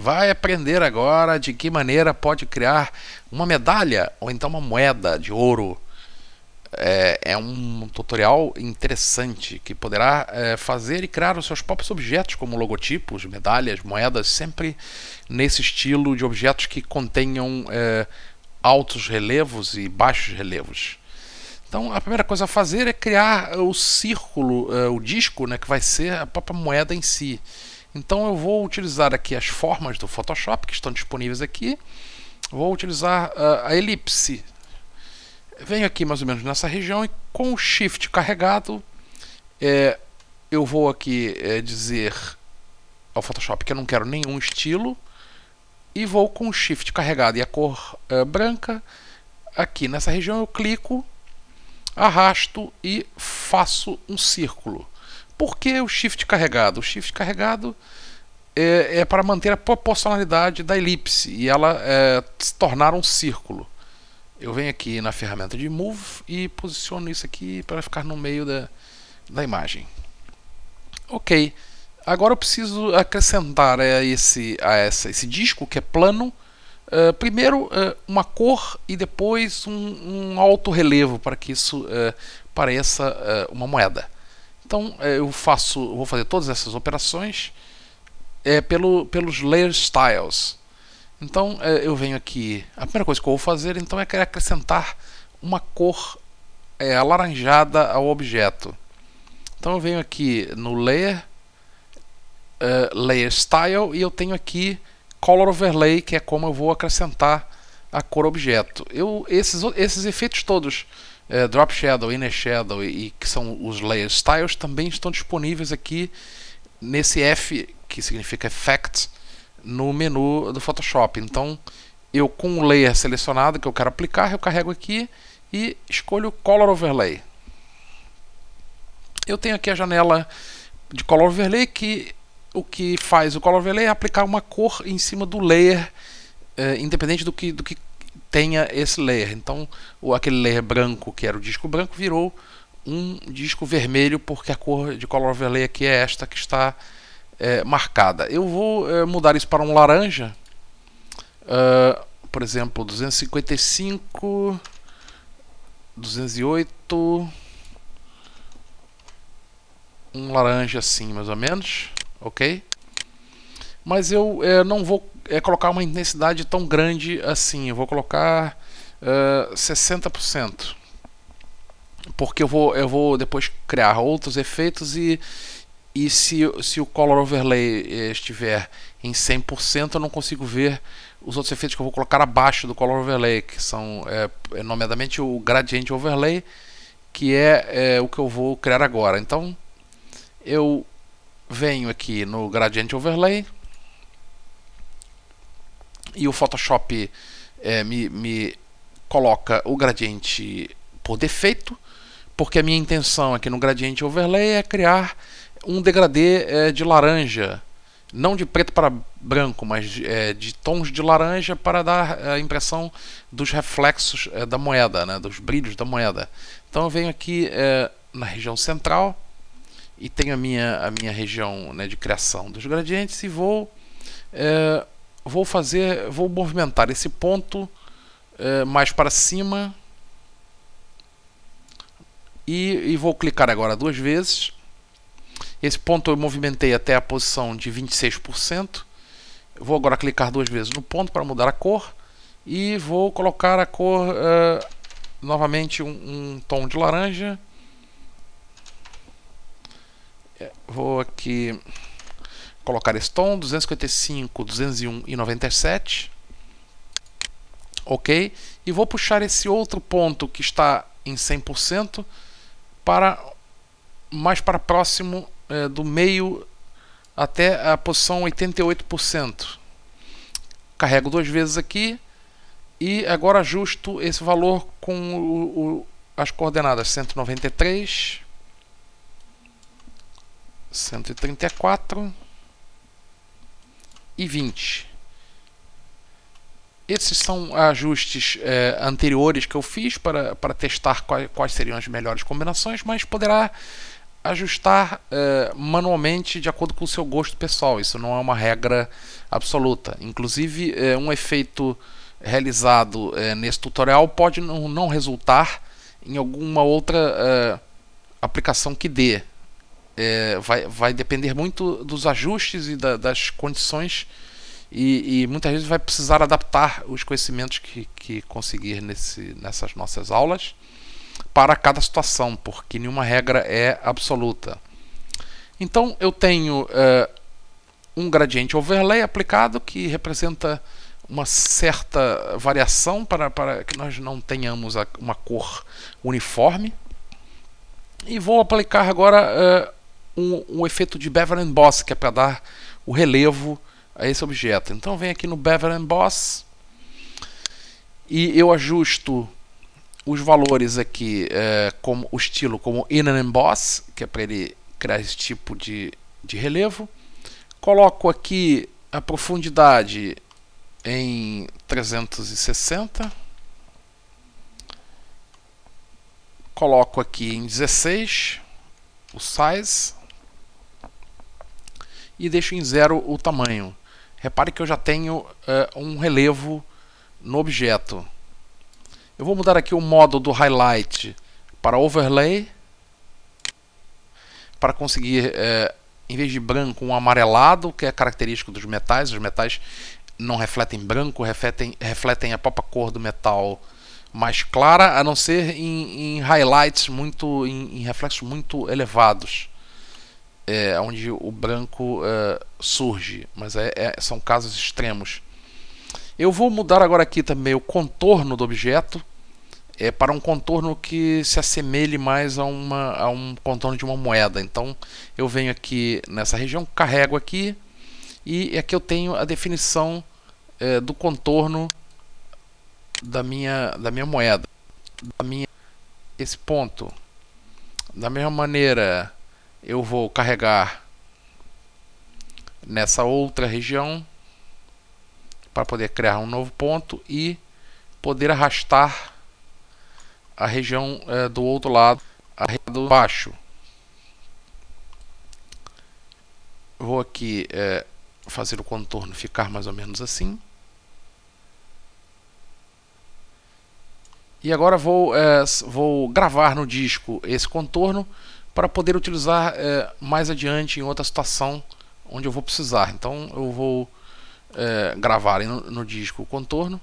vai aprender agora de que maneira pode criar uma medalha ou então uma moeda de ouro. É, é um tutorial interessante que poderá é, fazer e criar os seus próprios objetos, como logotipos, medalhas, moedas, sempre nesse estilo de objetos que contenham é, altos relevos e baixos relevos. Então a primeira coisa a fazer é criar o círculo, é, o disco, né, que vai ser a própria moeda em si. Então eu vou utilizar aqui as formas do Photoshop que estão disponíveis aqui. Vou utilizar uh, a elipse. Venho aqui mais ou menos nessa região e com o Shift carregado é, eu vou aqui é, dizer ao Photoshop que eu não quero nenhum estilo e vou com o Shift carregado e a cor é, branca aqui nessa região eu clico arrasto e faço um círculo por que o shift carregado? O shift carregado é, é para manter a proporcionalidade da elipse e ela é, se tornar um círculo. Eu venho aqui na ferramenta de Move e posiciono isso aqui para ficar no meio da, da imagem. Ok. Agora eu preciso acrescentar a esse, a essa, esse disco que é plano. Uh, primeiro uh, uma cor e depois um, um alto relevo para que isso uh, pareça uma moeda. Então é, eu faço, vou fazer todas essas operações é, pelo, pelos layer styles. Então é, eu venho aqui, a primeira coisa que eu vou fazer então é acrescentar uma cor é, alaranjada ao objeto. Então eu venho aqui no layer, uh, layer style e eu tenho aqui color overlay que é como eu vou acrescentar a cor objeto. Eu, esses, esses efeitos todos é, Drop Shadow, Inner Shadow e, e, que são os Layer Styles também estão disponíveis aqui nesse F, que significa Effect, no menu do Photoshop. Então, eu com o layer selecionado que eu quero aplicar, eu carrego aqui e escolho Color Overlay. Eu tenho aqui a janela de Color Overlay que o que faz o Color Overlay é aplicar uma cor em cima do layer, é, independente do que, do que tenha esse layer. Então, o, aquele layer branco, que era o disco branco, virou um disco vermelho, porque a cor de color overlay aqui é esta que está é, marcada. Eu vou é, mudar isso para um laranja, uh, por exemplo, 255, 208, um laranja assim, mais ou menos, ok? Mas eu é, não vou é colocar uma intensidade tão grande assim. Eu vou colocar uh, 60%. Porque eu vou, eu vou depois criar outros efeitos e, e se, se o Color Overlay eh, estiver em 100%, eu não consigo ver os outros efeitos que eu vou colocar abaixo do Color Overlay, que são, é, nomeadamente, o Gradient Overlay, que é, é o que eu vou criar agora. Então, eu venho aqui no Gradient Overlay, e o Photoshop é, me, me coloca o gradiente por defeito, porque a minha intenção aqui no gradiente overlay é criar um degradê é, de laranja, não de preto para branco, mas é, de tons de laranja para dar a impressão dos reflexos é, da moeda, né, dos brilhos da moeda. Então eu venho aqui é, na região central e tenho a minha, a minha região né, de criação dos gradientes e vou é, vou fazer, vou movimentar esse ponto é, mais para cima e, e, vou clicar agora duas vezes. Esse ponto eu movimentei até a posição de 26%. Vou agora clicar duas vezes no ponto para mudar a cor e vou colocar a cor é, novamente um, um, tom de laranja. É, vou aqui colocar esse tom, 255, 201 e 97. Ok? E vou puxar esse outro ponto que está em 100% para mais para próximo é, do meio até a posição 88%. Carrego duas vezes aqui e agora ajusto esse valor com o, o, as coordenadas 193, 134 e 20. Esses são ajustes é, anteriores que eu fiz para, para testar quais, quais seriam as melhores combinações, mas poderá ajustar é, manualmente de acordo com o seu gosto pessoal. Isso não é uma regra absoluta. Inclusive, é, um efeito realizado é, nesse tutorial pode não, não, resultar em alguma outra aplicação que dê. É, vai, vai depender muito dos ajustes e da, das condições e, e, muitas vezes vai precisar adaptar os conhecimentos que, que conseguir nesse, nessas nossas aulas para cada situação, porque nenhuma regra é absoluta. Então eu tenho uh, um gradiente overlay aplicado que representa uma certa variação para, para que nós não tenhamos uma cor uniforme. E vou aplicar agora uh, um, um, efeito de Bevel Emboss, que é para dar o relevo a esse objeto. Então venho aqui no Bevel Emboss e eu ajusto os valores aqui é, como o estilo como in and emboss, que é para ele criar esse tipo de, de relevo. Coloco aqui a profundidade em 360. Coloco aqui em 16 o size e deixo em zero o tamanho. Repare que eu já tenho uh, um relevo no objeto. Eu vou mudar aqui o modo do highlight para overlay para conseguir, é, em vez de branco, um amarelado, que é característico dos metais. Os metais não refletem branco, refletem, refletem a própria cor do metal mais clara, a não ser em, em highlights muito, em, em, reflexos muito elevados, é, onde o branco é, surge, mas é, é, são casos extremos. Eu vou mudar agora aqui também o contorno do objeto é para um contorno que se assemelhe mais a, uma, a um contorno de uma moeda. Então eu venho aqui nessa região, carrego aqui e aqui eu tenho a definição é, do contorno da minha, da minha moeda, da minha, esse ponto. Da mesma maneira eu vou carregar nessa outra região para poder criar um novo ponto e poder arrastar a região é, do outro lado, a região baixo. Vou aqui é, fazer o contorno ficar mais ou menos assim. E agora vou, é, vou gravar no disco esse contorno para poder utilizar é, mais adiante em outra situação onde eu vou precisar. Então eu vou é, gravar no, no disco o contorno.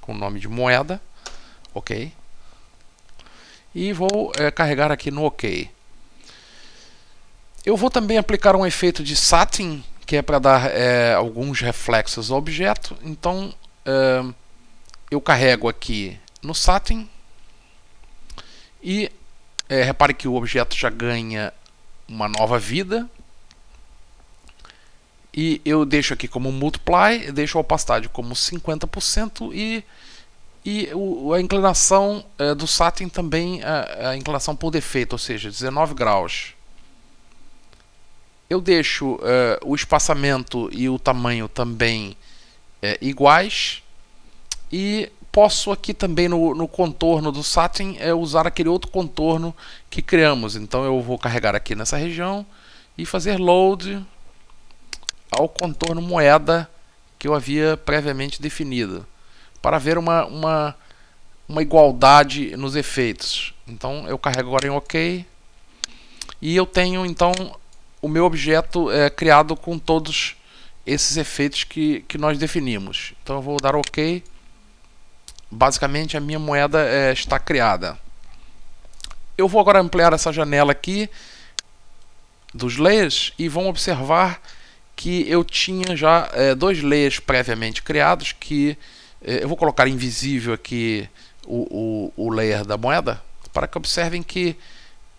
com o nome de moeda, ok? E vou é, carregar aqui no ok. Eu vou também aplicar um efeito de satin, que é para dar é, alguns reflexos ao objeto. Então é, eu carrego aqui no satin e é, repare que o objeto já ganha uma nova vida e eu deixo aqui como multiply, deixo a opacidade como 50% e, e a inclinação é, do satin também, a, a, inclinação por defeito, ou seja, 19 graus. Eu deixo é, o espaçamento e o tamanho também é, iguais e posso aqui também no, no contorno do satin é, usar aquele outro contorno que criamos. Então eu vou carregar aqui nessa região e fazer load ao contorno moeda que eu havia previamente definido, para ver uma, uma, uma igualdade nos efeitos. Então eu carrego agora em OK e eu tenho então o meu objeto é, criado com todos esses efeitos que, que nós definimos. Então eu vou dar OK. Basicamente a minha moeda é, está criada. Eu vou agora ampliar essa janela aqui dos layers e vão observar que eu tinha já é, dois layers previamente criados que é, eu vou colocar invisível aqui o, o, o, layer da moeda para que observem que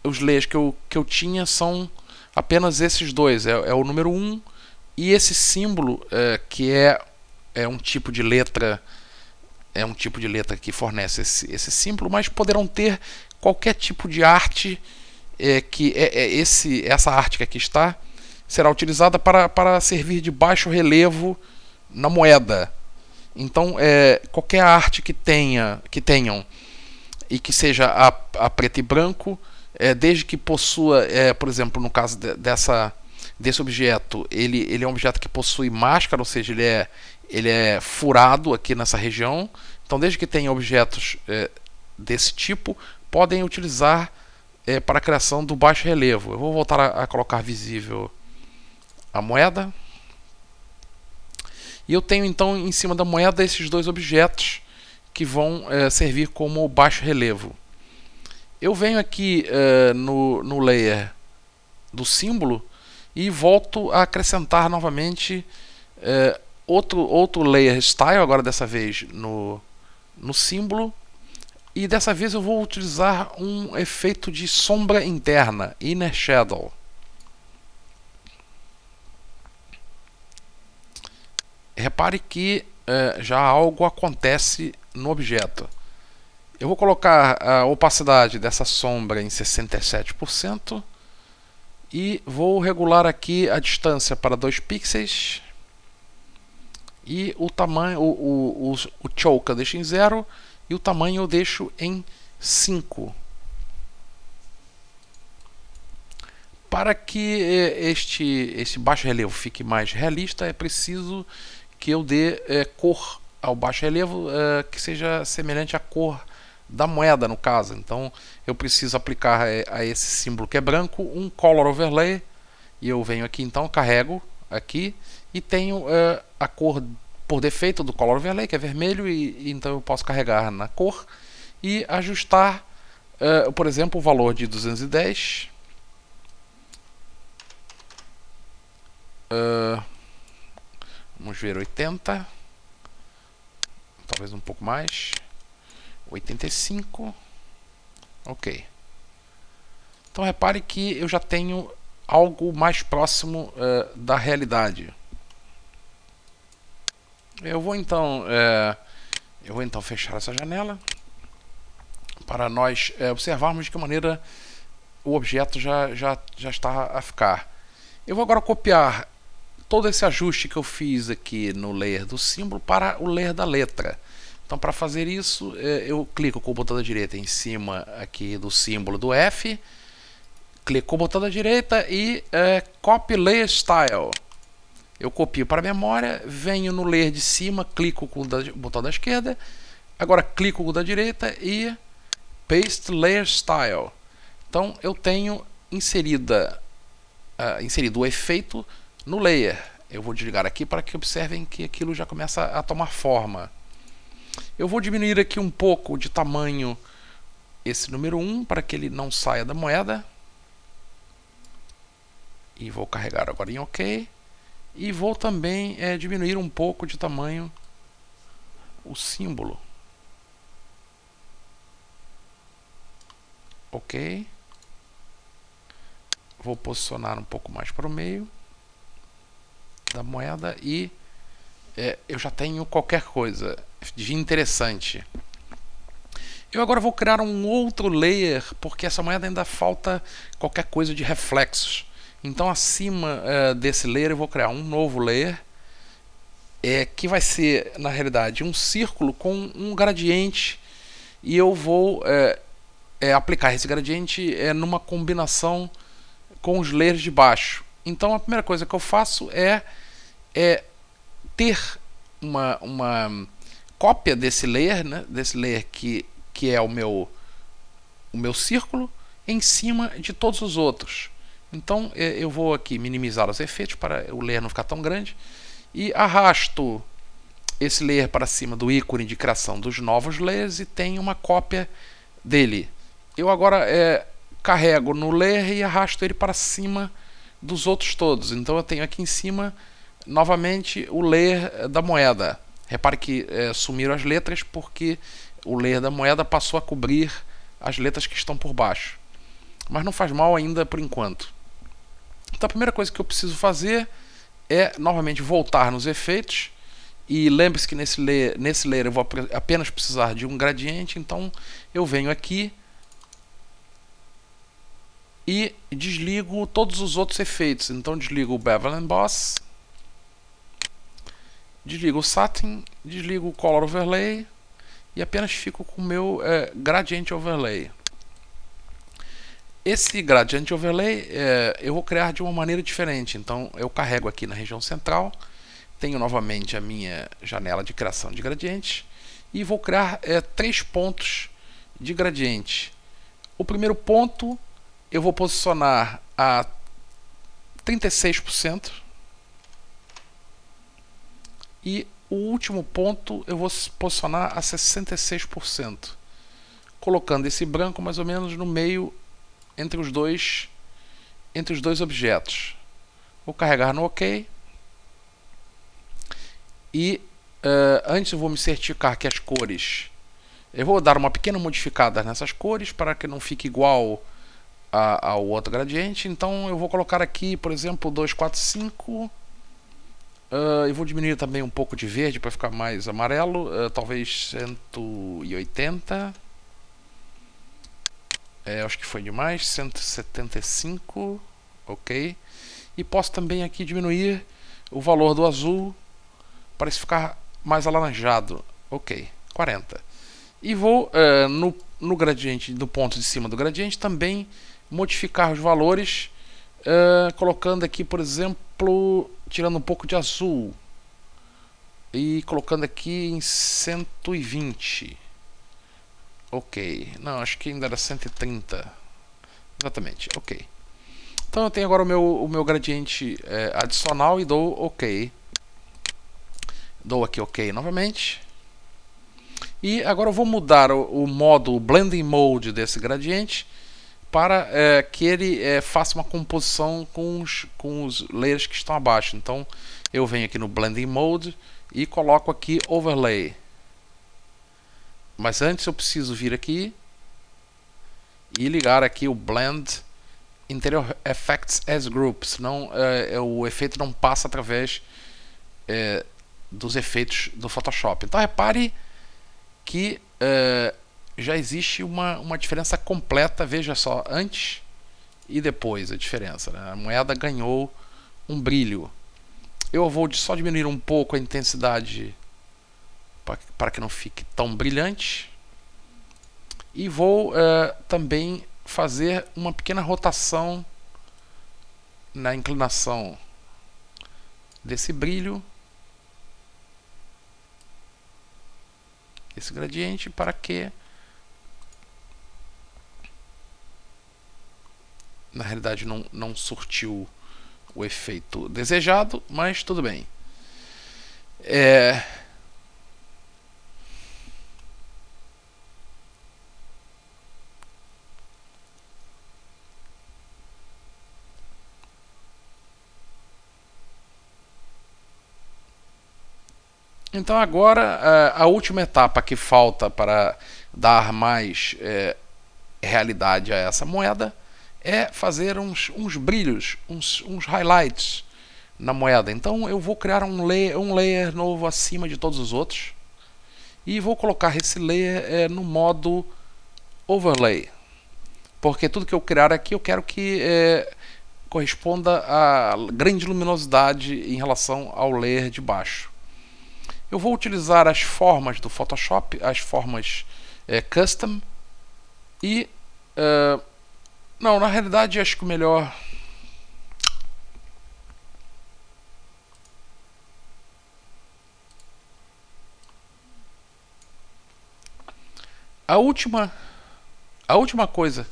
os layers que eu, que eu tinha são apenas esses dois, é, é o número 1 um, e esse símbolo é, que é, é um tipo de letra é um tipo de letra que fornece esse, esse símbolo, mas poderão ter qualquer tipo de arte é que é, é esse, essa arte que aqui está será utilizada para, para servir de baixo relevo na moeda. Então, é, qualquer arte que tenha que tenham e que seja a, a preto e branco, é, desde que possua, é, por exemplo, no caso de, dessa desse objeto, ele, ele é um objeto que possui máscara, ou seja, ele é, ele é furado aqui nessa região. Então, desde que tenha objetos é, desse tipo, podem utilizar é, para a criação do baixo relevo. Eu vou voltar a, a colocar visível a moeda. E eu tenho então em cima da moeda esses dois objetos que vão é, servir como baixo relevo. Eu venho aqui é, no, no layer do símbolo e volto a acrescentar novamente é, outro, outro layer style, agora dessa vez no, no símbolo. E dessa vez eu vou utilizar um efeito de sombra interna, Inner Shadow. Repare que é, já algo acontece no objeto. Eu vou colocar a opacidade dessa sombra em 67% e vou regular aqui a distância para 2 pixels e o tamanho, o, o, o, o choke eu deixo em 0 e o tamanho eu deixo em 5. Para que é, este, este baixo relevo fique mais realista, é preciso que eu dê é, cor ao baixo relevo é, que seja semelhante à cor da moeda no caso. Então eu preciso aplicar é, a esse símbolo que é branco um color overlay e eu venho aqui então carrego aqui e tenho é, a cor por defeito do color overlay que é vermelho e, então eu posso carregar na cor e ajustar é, por exemplo o valor de 210 uh, Vamos ver 80. Talvez um pouco mais. 85. Ok. Então repare que eu já tenho algo mais próximo uh, da realidade. Eu vou então uh, eu vou então fechar essa janela para nós uh, observarmos de que maneira o objeto já, já, já está a ficar. Eu vou agora copiar todo esse ajuste que eu fiz aqui no layer do símbolo para o layer da letra. Então, para fazer isso, é, eu clico com o botão da direita em cima aqui do símbolo do F, clico com o botão da direita e é, Copy Layer Style. Eu copio para a memória, venho no layer de cima, clico com o botão da esquerda, agora clico com o da direita e Paste Layer Style. Então, eu tenho inserida, uh, inserido o efeito no layer, eu vou desligar aqui para que observem que aquilo já começa a tomar forma. Eu vou diminuir aqui um pouco de tamanho esse número 1 para que ele não saia da moeda. E vou carregar agora em OK. E vou também é, diminuir um pouco de tamanho o símbolo. Ok. Vou posicionar um pouco mais para o meio da moeda e é, eu já tenho qualquer coisa de interessante. Eu agora vou criar um outro layer, porque essa moeda ainda falta qualquer coisa de reflexos. Então acima é, desse layer eu vou criar um novo layer, é, que vai ser, na realidade, um círculo com um gradiente e eu vou é, é, aplicar esse gradiente é, numa combinação com os layers de baixo. Então a primeira coisa que eu faço é é ter uma, uma cópia desse layer, né, desse layer que, que é o meu, o meu círculo, em cima de todos os outros. Então é, eu vou aqui minimizar os efeitos para o layer não ficar tão grande e arrasto esse layer para cima do ícone de criação dos novos layers e tenho uma cópia dele. Eu agora é, carrego no layer e arrasto ele para cima dos outros todos. Então eu tenho aqui em cima novamente o layer da moeda. Repare que é, sumiram as letras porque o layer da moeda passou a cobrir as letras que estão por baixo. Mas não faz mal ainda por enquanto. Então a primeira coisa que eu preciso fazer é novamente voltar nos efeitos. E lembre-se que nesse layer, nesse layer eu vou apenas precisar de um gradiente, então eu venho aqui e desligo todos os outros efeitos. Então desligo o Bevel Emboss, desligo o Satin, desligo o Color Overlay e apenas fico com o meu é, Gradient Overlay. Esse Gradient Overlay é, eu vou criar de uma maneira diferente. Então eu carrego aqui na região central, tenho novamente a minha janela de criação de gradiente e vou criar é, três pontos de gradiente. O primeiro ponto eu vou posicionar a 36% e o último ponto eu vou posicionar a 66%, colocando esse branco mais ou menos no meio entre os dois entre os dois objetos. Vou carregar no OK. E uh, antes eu vou me certificar que as cores eu vou dar uma pequena modificada nessas cores para que não fique igual a, ao outro gradiente. Então eu vou colocar aqui, por exemplo, 245. Uh, eu vou diminuir também um pouco de verde para ficar mais amarelo, uh, talvez 180. É, acho que foi demais, 175, ok. E posso também aqui diminuir o valor do azul para isso ficar mais alaranjado, ok, 40. E vou uh, no, no gradiente, do ponto de cima do gradiente, também modificar os valores, uh, colocando aqui, por exemplo, tirando um pouco de azul e colocando aqui em 120. Ok, não, acho que ainda era 130. Exatamente, ok. Então eu tenho agora o meu, o meu gradiente é, adicional e dou ok. Dou aqui ok novamente. E agora eu vou mudar o, o modo, o blending mode desse gradiente para é, que ele é, faça uma composição com os, com os layers que estão abaixo. Então eu venho aqui no Blending Mode e coloco aqui Overlay. Mas antes eu preciso vir aqui e ligar aqui o Blend Interior Effects as Group, senão é, é o efeito não passa através é, dos efeitos do Photoshop. Então repare que é, já existe uma, uma diferença completa, veja só, antes e depois a diferença. Né? A moeda ganhou um brilho. Eu vou só diminuir um pouco a intensidade para que não fique tão brilhante. E vou uh, também fazer uma pequena rotação na inclinação desse brilho, esse gradiente, para que na realidade não, não surtiu o efeito desejado, mas tudo bem. É... Então agora a última etapa que falta para dar mais é, realidade a essa moeda é fazer uns, uns brilhos, uns, uns highlights na moeda. Então eu vou criar um layer, um layer novo acima de todos os outros e vou colocar esse layer é, no modo overlay, porque tudo que eu criar aqui eu quero que é, corresponda a grande luminosidade em relação ao layer de baixo. Eu vou utilizar as formas do Photoshop, as formas é, custom e uh, não, na realidade acho que o melhor. A última. A última coisa.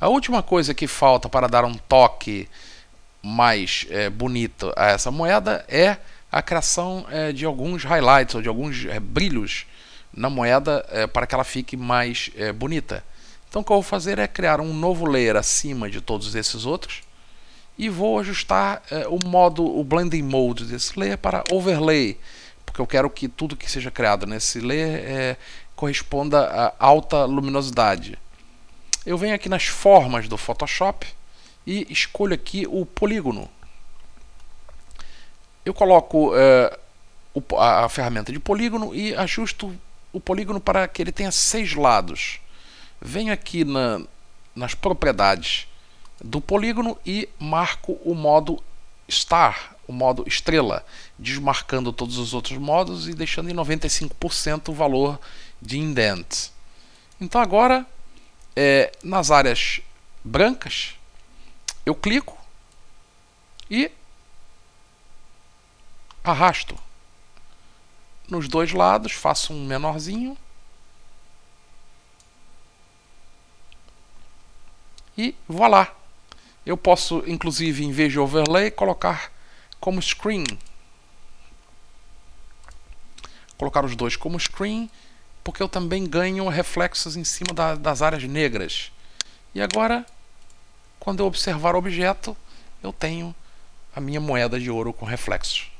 A última coisa que falta para dar um toque mais é, bonito a essa moeda é a criação é, de alguns highlights ou de alguns é, brilhos na moeda para que ela fique mais bonita. Então o que eu vou fazer é criar um novo layer acima de todos esses outros e vou ajustar eh, o modo, o blending mode desse layer para overlay, porque eu quero que tudo que seja criado nesse layer eh, corresponda a alta luminosidade. Eu venho aqui nas formas do Photoshop e escolho aqui o polígono. Eu coloco eh, o, a, a ferramenta de polígono e ajusto o polígono para que ele tenha seis lados venho aqui na, nas propriedades do polígono e marco o modo star, o modo estrela, desmarcando todos os outros modos e deixando em 95% o valor de indent. Então agora, é, nas áreas brancas, eu clico e arrasto nos dois lados, faço um menorzinho e voilà. Eu posso, inclusive, em vez de overlay, colocar como screen. Colocar os dois como screen, porque eu também ganho reflexos em cima da, das áreas negras. E agora, quando eu observar o objeto, eu tenho a minha moeda de ouro com reflexos.